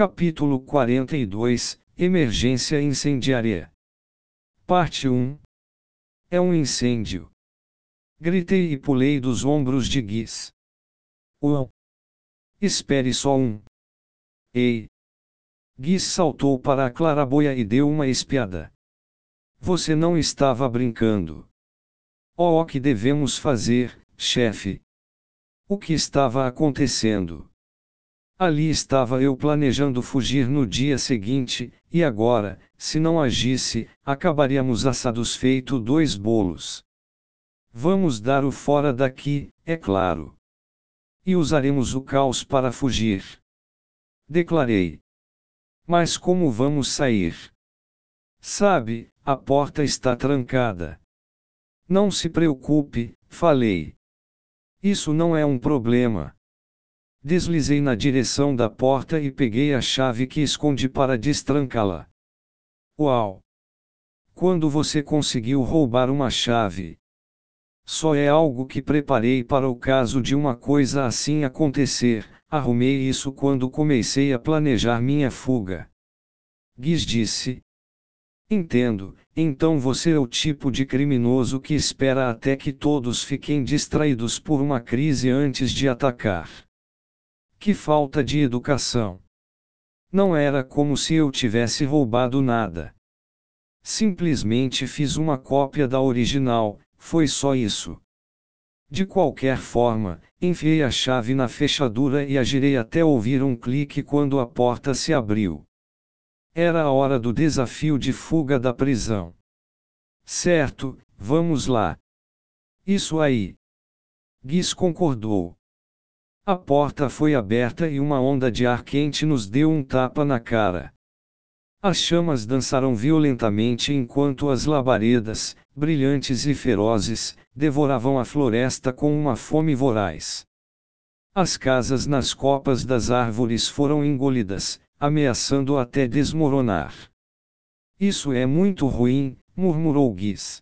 Capítulo 42 Emergência incendiária. Parte 1 É um incêndio. Gritei e pulei dos ombros de Guiz. Uau! Espere só um. Ei! Guiz saltou para a claraboia e deu uma espiada. Você não estava brincando. Oh, o que devemos fazer, chefe? O que estava acontecendo? Ali estava eu planejando fugir no dia seguinte, e agora, se não agisse, acabaríamos assados feito dois bolos. Vamos dar o fora daqui, é claro. E usaremos o caos para fugir. Declarei. Mas como vamos sair? Sabe, a porta está trancada. Não se preocupe, falei. Isso não é um problema. Deslizei na direção da porta e peguei a chave que escondi para destrancá-la. Uau! Quando você conseguiu roubar uma chave? Só é algo que preparei para o caso de uma coisa assim acontecer. Arrumei isso quando comecei a planejar minha fuga. Guiz disse. Entendo, então você é o tipo de criminoso que espera até que todos fiquem distraídos por uma crise antes de atacar. Que falta de educação! Não era como se eu tivesse roubado nada. Simplesmente fiz uma cópia da original, foi só isso. De qualquer forma, enfiei a chave na fechadura e a girei até ouvir um clique quando a porta se abriu. Era a hora do desafio de fuga da prisão. Certo, vamos lá. Isso aí. Guiz concordou. A porta foi aberta e uma onda de ar quente nos deu um tapa na cara. As chamas dançaram violentamente enquanto as labaredas, brilhantes e ferozes, devoravam a floresta com uma fome voraz. As casas nas copas das árvores foram engolidas, ameaçando até desmoronar. Isso é muito ruim, murmurou Guiz.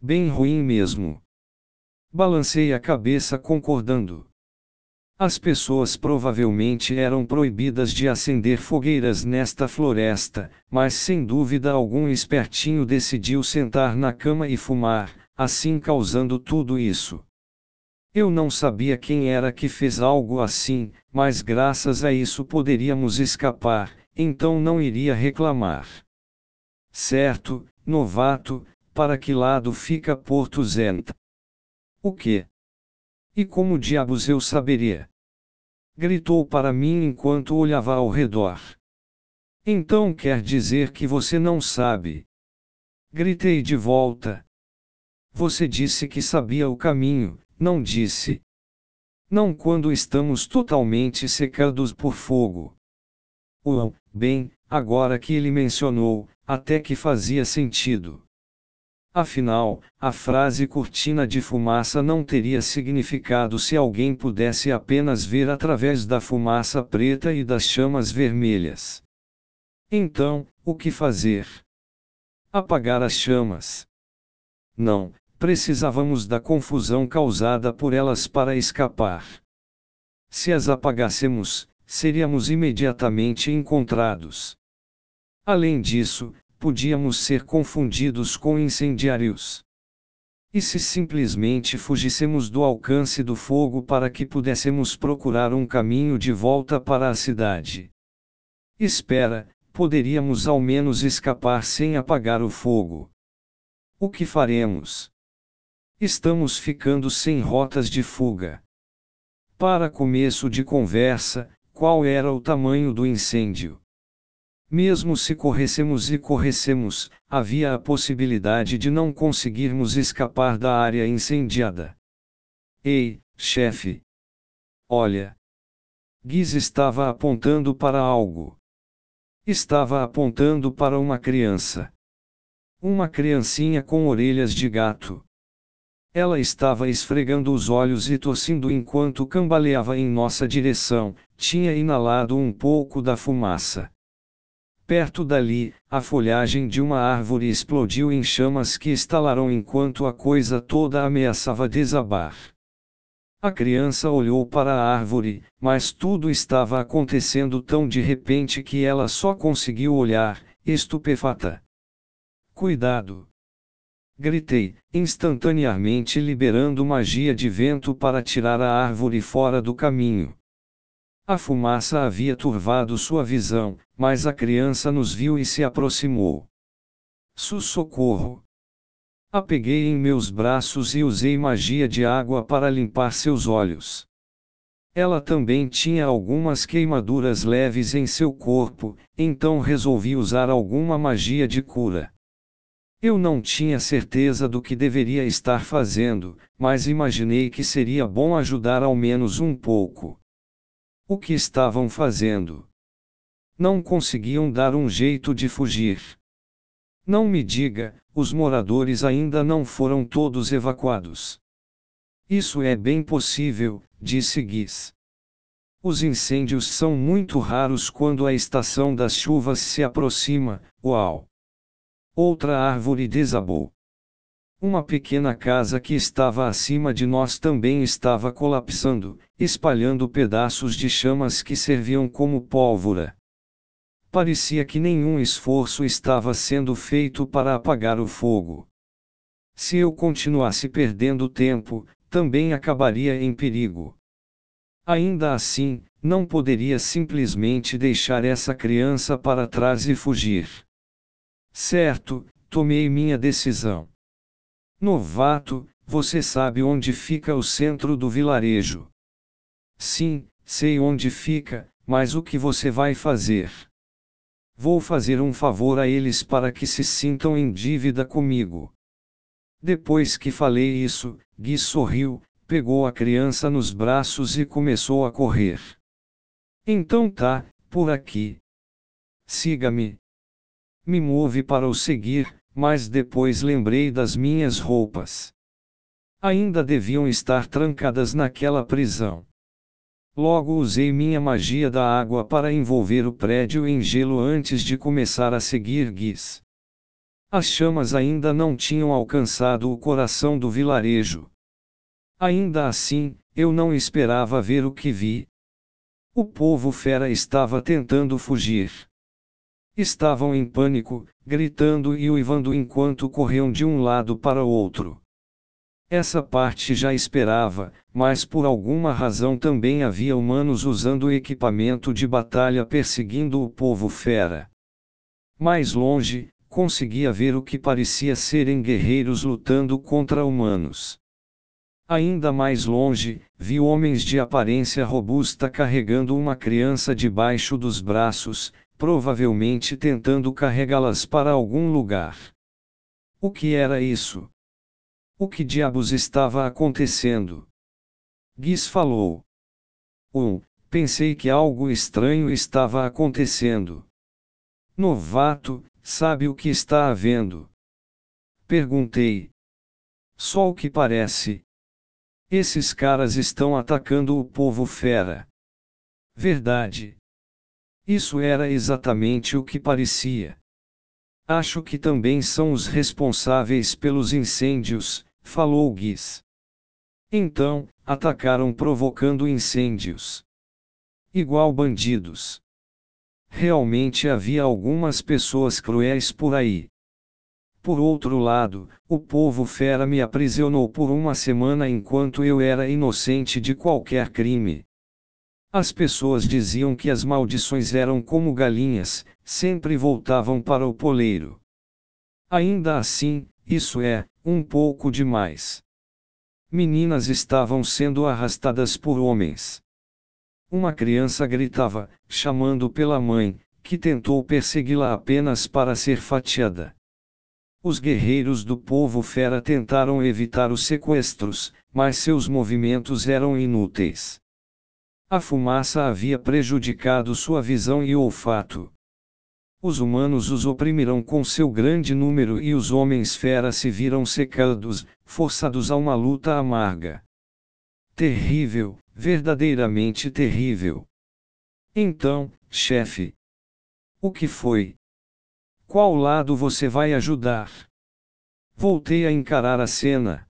Bem ruim mesmo. Balancei a cabeça concordando. As pessoas provavelmente eram proibidas de acender fogueiras nesta floresta, mas sem dúvida algum espertinho decidiu sentar na cama e fumar, assim causando tudo isso. Eu não sabia quem era que fez algo assim, mas graças a isso poderíamos escapar, então não iria reclamar. Certo, novato, para que lado fica Porto Zenta? O que? E como diabos eu saberia? Gritou para mim enquanto olhava ao redor. Então quer dizer que você não sabe? Gritei de volta. Você disse que sabia o caminho, não disse? Não quando estamos totalmente secados por fogo. Uau, bem, agora que ele mencionou, até que fazia sentido. Afinal, a frase cortina de fumaça não teria significado se alguém pudesse apenas ver através da fumaça preta e das chamas vermelhas. Então, o que fazer? Apagar as chamas. Não, precisávamos da confusão causada por elas para escapar. Se as apagássemos, seríamos imediatamente encontrados. Além disso, podíamos ser confundidos com incendiários. E se simplesmente fugíssemos do alcance do fogo para que pudéssemos procurar um caminho de volta para a cidade? Espera, poderíamos ao menos escapar sem apagar o fogo. O que faremos? Estamos ficando sem rotas de fuga. Para começo de conversa, qual era o tamanho do incêndio? Mesmo se corressemos e corressemos, havia a possibilidade de não conseguirmos escapar da área incendiada. Ei, chefe! Olha! Guiz estava apontando para algo. Estava apontando para uma criança. Uma criancinha com orelhas de gato. Ela estava esfregando os olhos e tossindo enquanto cambaleava em nossa direção, tinha inalado um pouco da fumaça. Perto dali, a folhagem de uma árvore explodiu em chamas que estalaram enquanto a coisa toda ameaçava desabar. A criança olhou para a árvore, mas tudo estava acontecendo tão de repente que ela só conseguiu olhar, estupefata. Cuidado! Gritei, instantaneamente liberando magia de vento para tirar a árvore fora do caminho. A fumaça havia turvado sua visão, mas a criança nos viu e se aproximou. Sussocorro! A peguei em meus braços e usei magia de água para limpar seus olhos. Ela também tinha algumas queimaduras leves em seu corpo, então resolvi usar alguma magia de cura. Eu não tinha certeza do que deveria estar fazendo, mas imaginei que seria bom ajudar ao menos um pouco. O que estavam fazendo? Não conseguiam dar um jeito de fugir. Não me diga, os moradores ainda não foram todos evacuados. Isso é bem possível, disse Guiz. Os incêndios são muito raros quando a estação das chuvas se aproxima, uau! Outra árvore desabou. Uma pequena casa que estava acima de nós também estava colapsando, espalhando pedaços de chamas que serviam como pólvora. Parecia que nenhum esforço estava sendo feito para apagar o fogo. Se eu continuasse perdendo tempo, também acabaria em perigo. Ainda assim, não poderia simplesmente deixar essa criança para trás e fugir. Certo, tomei minha decisão. Novato, você sabe onde fica o centro do vilarejo? Sim, sei onde fica, mas o que você vai fazer? Vou fazer um favor a eles para que se sintam em dívida comigo. Depois que falei isso, Gui sorriu, pegou a criança nos braços e começou a correr. Então tá, por aqui. Siga-me. Me move para o seguir, mas depois lembrei das minhas roupas. Ainda deviam estar trancadas naquela prisão. Logo usei minha magia da água para envolver o prédio em gelo antes de começar a seguir Guiz. As chamas ainda não tinham alcançado o coração do vilarejo. Ainda assim, eu não esperava ver o que vi. O povo fera estava tentando fugir. Estavam em pânico, gritando e uivando enquanto corriam de um lado para o outro. Essa parte já esperava, mas por alguma razão também havia humanos usando equipamento de batalha perseguindo o povo fera. Mais longe, conseguia ver o que parecia serem guerreiros lutando contra humanos. Ainda mais longe, vi homens de aparência robusta carregando uma criança debaixo dos braços, provavelmente tentando carregá-las para algum lugar. O que era isso? O que diabos estava acontecendo? Guiz falou. Um, pensei que algo estranho estava acontecendo. Novato, sabe o que está havendo? Perguntei. Só o que parece. Esses caras estão atacando o povo fera. Verdade. Isso era exatamente o que parecia. Acho que também são os responsáveis pelos incêndios, falou Guiz. Então, atacaram provocando incêndios. Igual bandidos. Realmente havia algumas pessoas cruéis por aí. Por outro lado, o povo fera me aprisionou por uma semana enquanto eu era inocente de qualquer crime. As pessoas diziam que as maldições eram como galinhas, sempre voltavam para o poleiro. Ainda assim, isso é, um pouco demais. Meninas estavam sendo arrastadas por homens. Uma criança gritava, chamando pela mãe, que tentou persegui-la apenas para ser fatiada. Os guerreiros do povo fera tentaram evitar os sequestros, mas seus movimentos eram inúteis. A fumaça havia prejudicado sua visão e olfato. Os humanos os oprimiram com seu grande número e os homens fera se viram secados, forçados a uma luta amarga. Terrível, verdadeiramente terrível. Então, chefe. O que foi? Qual lado você vai ajudar? Voltei a encarar a cena.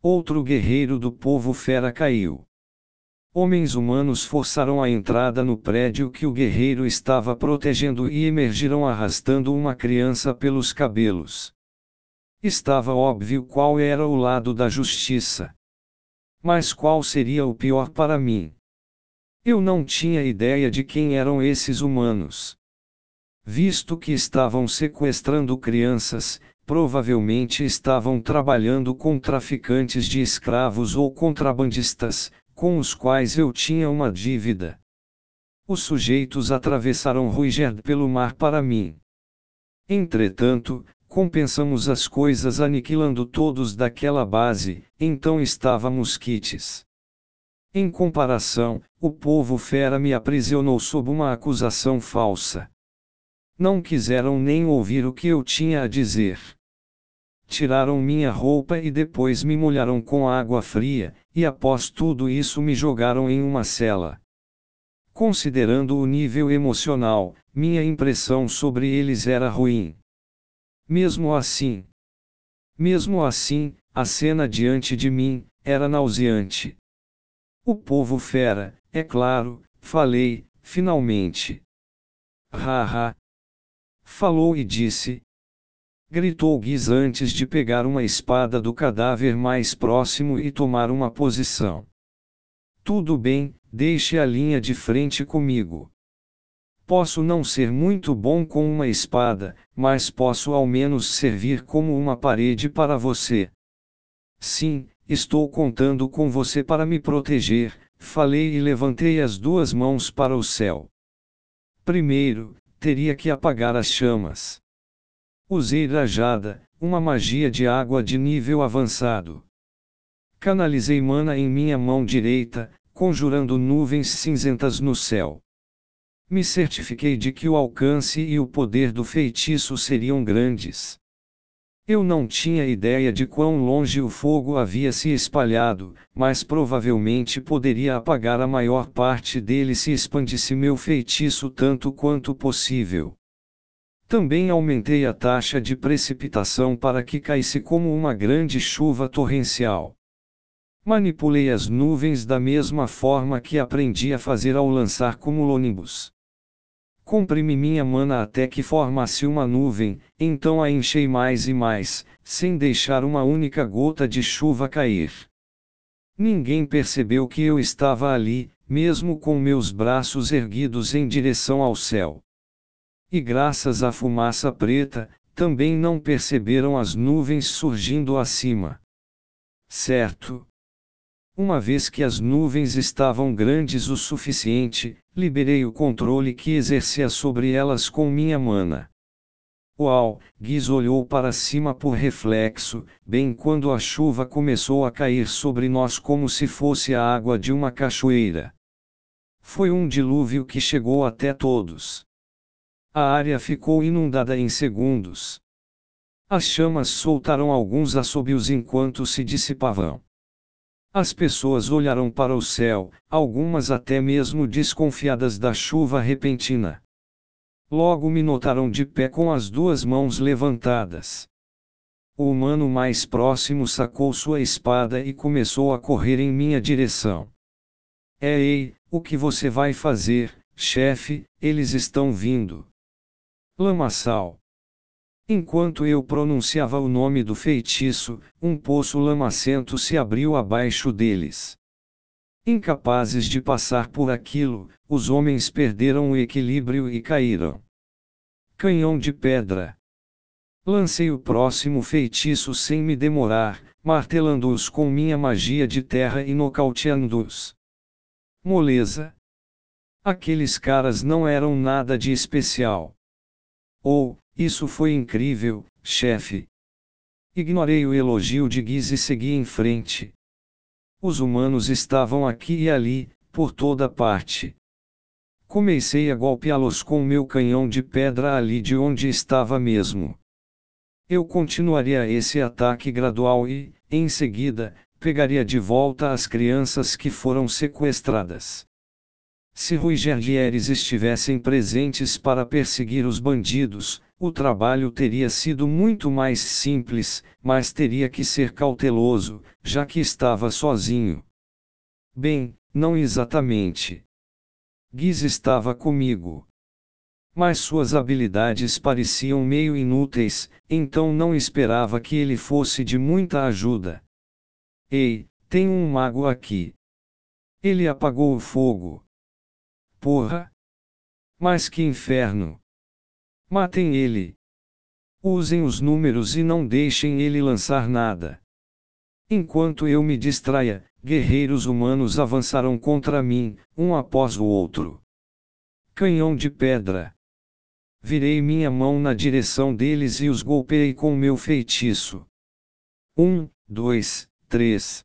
Outro guerreiro do povo fera caiu. Homens humanos forçaram a entrada no prédio que o guerreiro estava protegendo e emergiram arrastando uma criança pelos cabelos. Estava óbvio qual era o lado da justiça. Mas qual seria o pior para mim? Eu não tinha ideia de quem eram esses humanos. Visto que estavam sequestrando crianças, provavelmente estavam trabalhando com traficantes de escravos ou contrabandistas, com os quais eu tinha uma dívida. Os sujeitos atravessaram Ruigerd pelo mar para mim. Entretanto, compensamos as coisas aniquilando todos daquela base, então estávamos quites. Em comparação, o povo fera me aprisionou sob uma acusação falsa. Não quiseram nem ouvir o que eu tinha a dizer. Tiraram minha roupa e depois me molharam com água fria, e após tudo isso me jogaram em uma cela. Considerando o nível emocional, minha impressão sobre eles era ruim. Mesmo assim, mesmo assim, a cena diante de mim era nauseante. O povo fera, é claro, falei, finalmente. Haha. Falou e disse, Gritou Guiz antes de pegar uma espada do cadáver mais próximo e tomar uma posição. Tudo bem, deixe a linha de frente comigo. Posso não ser muito bom com uma espada, mas posso ao menos servir como uma parede para você. Sim, estou contando com você para me proteger, falei e levantei as duas mãos para o céu. Primeiro, teria que apagar as chamas. Usei rajada, uma magia de água de nível avançado. Canalizei mana em minha mão direita, conjurando nuvens cinzentas no céu. Me certifiquei de que o alcance e o poder do feitiço seriam grandes. Eu não tinha ideia de quão longe o fogo havia se espalhado, mas provavelmente poderia apagar a maior parte dele se expandisse meu feitiço tanto quanto possível. Também aumentei a taxa de precipitação para que caísse como uma grande chuva torrencial. Manipulei as nuvens da mesma forma que aprendi a fazer ao lançar cumulonimbus. Comprimi minha mana até que formasse uma nuvem, então a enchei mais e mais, sem deixar uma única gota de chuva cair. Ninguém percebeu que eu estava ali, mesmo com meus braços erguidos em direção ao céu. E graças à fumaça preta, também não perceberam as nuvens surgindo acima. Certo. Uma vez que as nuvens estavam grandes o suficiente, liberei o controle que exercia sobre elas com minha mana. Uau! Giz olhou para cima por reflexo, bem quando a chuva começou a cair sobre nós como se fosse a água de uma cachoeira. Foi um dilúvio que chegou até todos. A área ficou inundada em segundos. As chamas soltaram alguns assobios enquanto se dissipavam. As pessoas olharam para o céu, algumas até mesmo desconfiadas da chuva repentina. Logo me notaram de pé com as duas mãos levantadas. O humano mais próximo sacou sua espada e começou a correr em minha direção. Ei, o que você vai fazer, chefe? Eles estão vindo. Lamaçal. Enquanto eu pronunciava o nome do feitiço, um poço lamacento se abriu abaixo deles. Incapazes de passar por aquilo, os homens perderam o equilíbrio e caíram. Canhão de pedra. Lancei o próximo feitiço sem me demorar, martelando-os com minha magia de terra e nocauteando-os. Moleza. Aqueles caras não eram nada de especial. Ou, isso foi incrível, chefe. Ignorei o elogio de Giz e segui em frente. Os humanos estavam aqui e ali, por toda parte. Comecei a golpeá-los com meu canhão de pedra ali de onde estava mesmo. Eu continuaria esse ataque gradual e, em seguida, pegaria de volta as crianças que foram sequestradas. Se Rui Gerlieres estivessem presentes para perseguir os bandidos, o trabalho teria sido muito mais simples, mas teria que ser cauteloso, já que estava sozinho. Bem, não exatamente. Giz estava comigo. Mas suas habilidades pareciam meio inúteis, então não esperava que ele fosse de muita ajuda. Ei, tem um mago aqui. Ele apagou o fogo. Porra! Mas que inferno! Matem ele! Usem os números e não deixem ele lançar nada. Enquanto eu me distraia, guerreiros humanos avançaram contra mim, um após o outro. Canhão de pedra. Virei minha mão na direção deles e os golpeei com meu feitiço. Um, dois, três.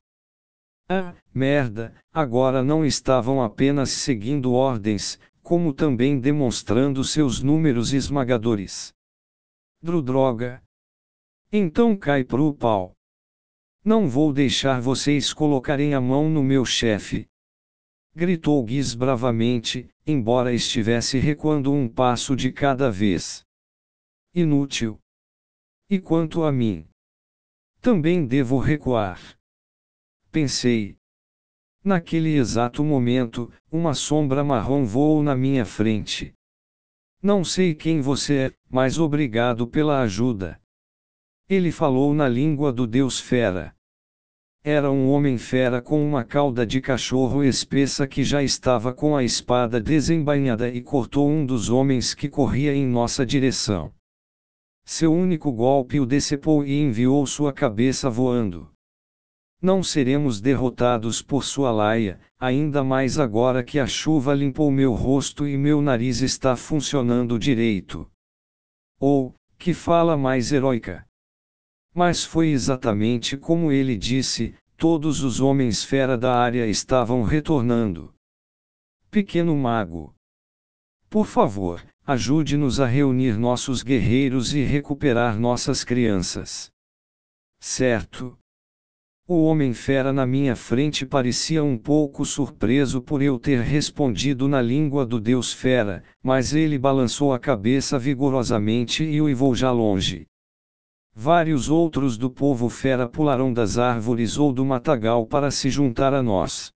Ah, merda, agora não estavam apenas seguindo ordens, como também demonstrando seus números esmagadores. Drudroga. Então cai pro pau. Não vou deixar vocês colocarem a mão no meu chefe. Gritou Giz bravamente, embora estivesse recuando um passo de cada vez. Inútil. E quanto a mim? Também devo recuar. Pensei. Naquele exato momento, uma sombra marrom voou na minha frente. Não sei quem você é, mas obrigado pela ajuda. Ele falou na língua do deus fera. Era um homem fera com uma cauda de cachorro espessa que já estava com a espada desembainhada e cortou um dos homens que corria em nossa direção. Seu único golpe o decepou e enviou sua cabeça voando. Não seremos derrotados por sua laia, ainda mais agora que a chuva limpou meu rosto e meu nariz está funcionando direito. Ou, que fala mais heróica. Mas foi exatamente como ele disse: todos os homens fera da área estavam retornando. Pequeno mago. Por favor, ajude-nos a reunir nossos guerreiros e recuperar nossas crianças. Certo. O homem fera na minha frente parecia um pouco surpreso por eu ter respondido na língua do deus fera, mas ele balançou a cabeça vigorosamente e uivou já longe. Vários outros do povo fera pularam das árvores ou do matagal para se juntar a nós.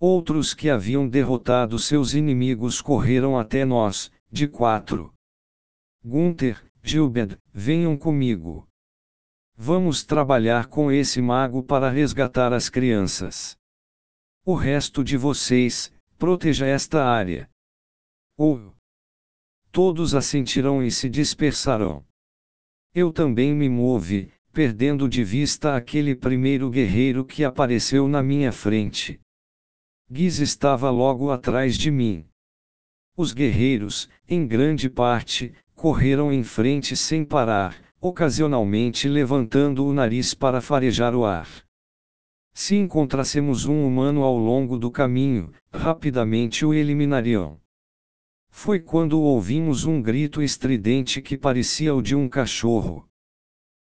Outros que haviam derrotado seus inimigos correram até nós, de quatro. Gunther, Gilbert, venham comigo. Vamos trabalhar com esse mago para resgatar as crianças. O resto de vocês, proteja esta área. Ou. Todos assentirão e se dispersarão. Eu também me movi, perdendo de vista aquele primeiro guerreiro que apareceu na minha frente. Giz estava logo atrás de mim. Os guerreiros, em grande parte, correram em frente sem parar, ocasionalmente levantando o nariz para farejar o ar. Se encontrássemos um humano ao longo do caminho, rapidamente o eliminariam. Foi quando ouvimos um grito estridente que parecia o de um cachorro.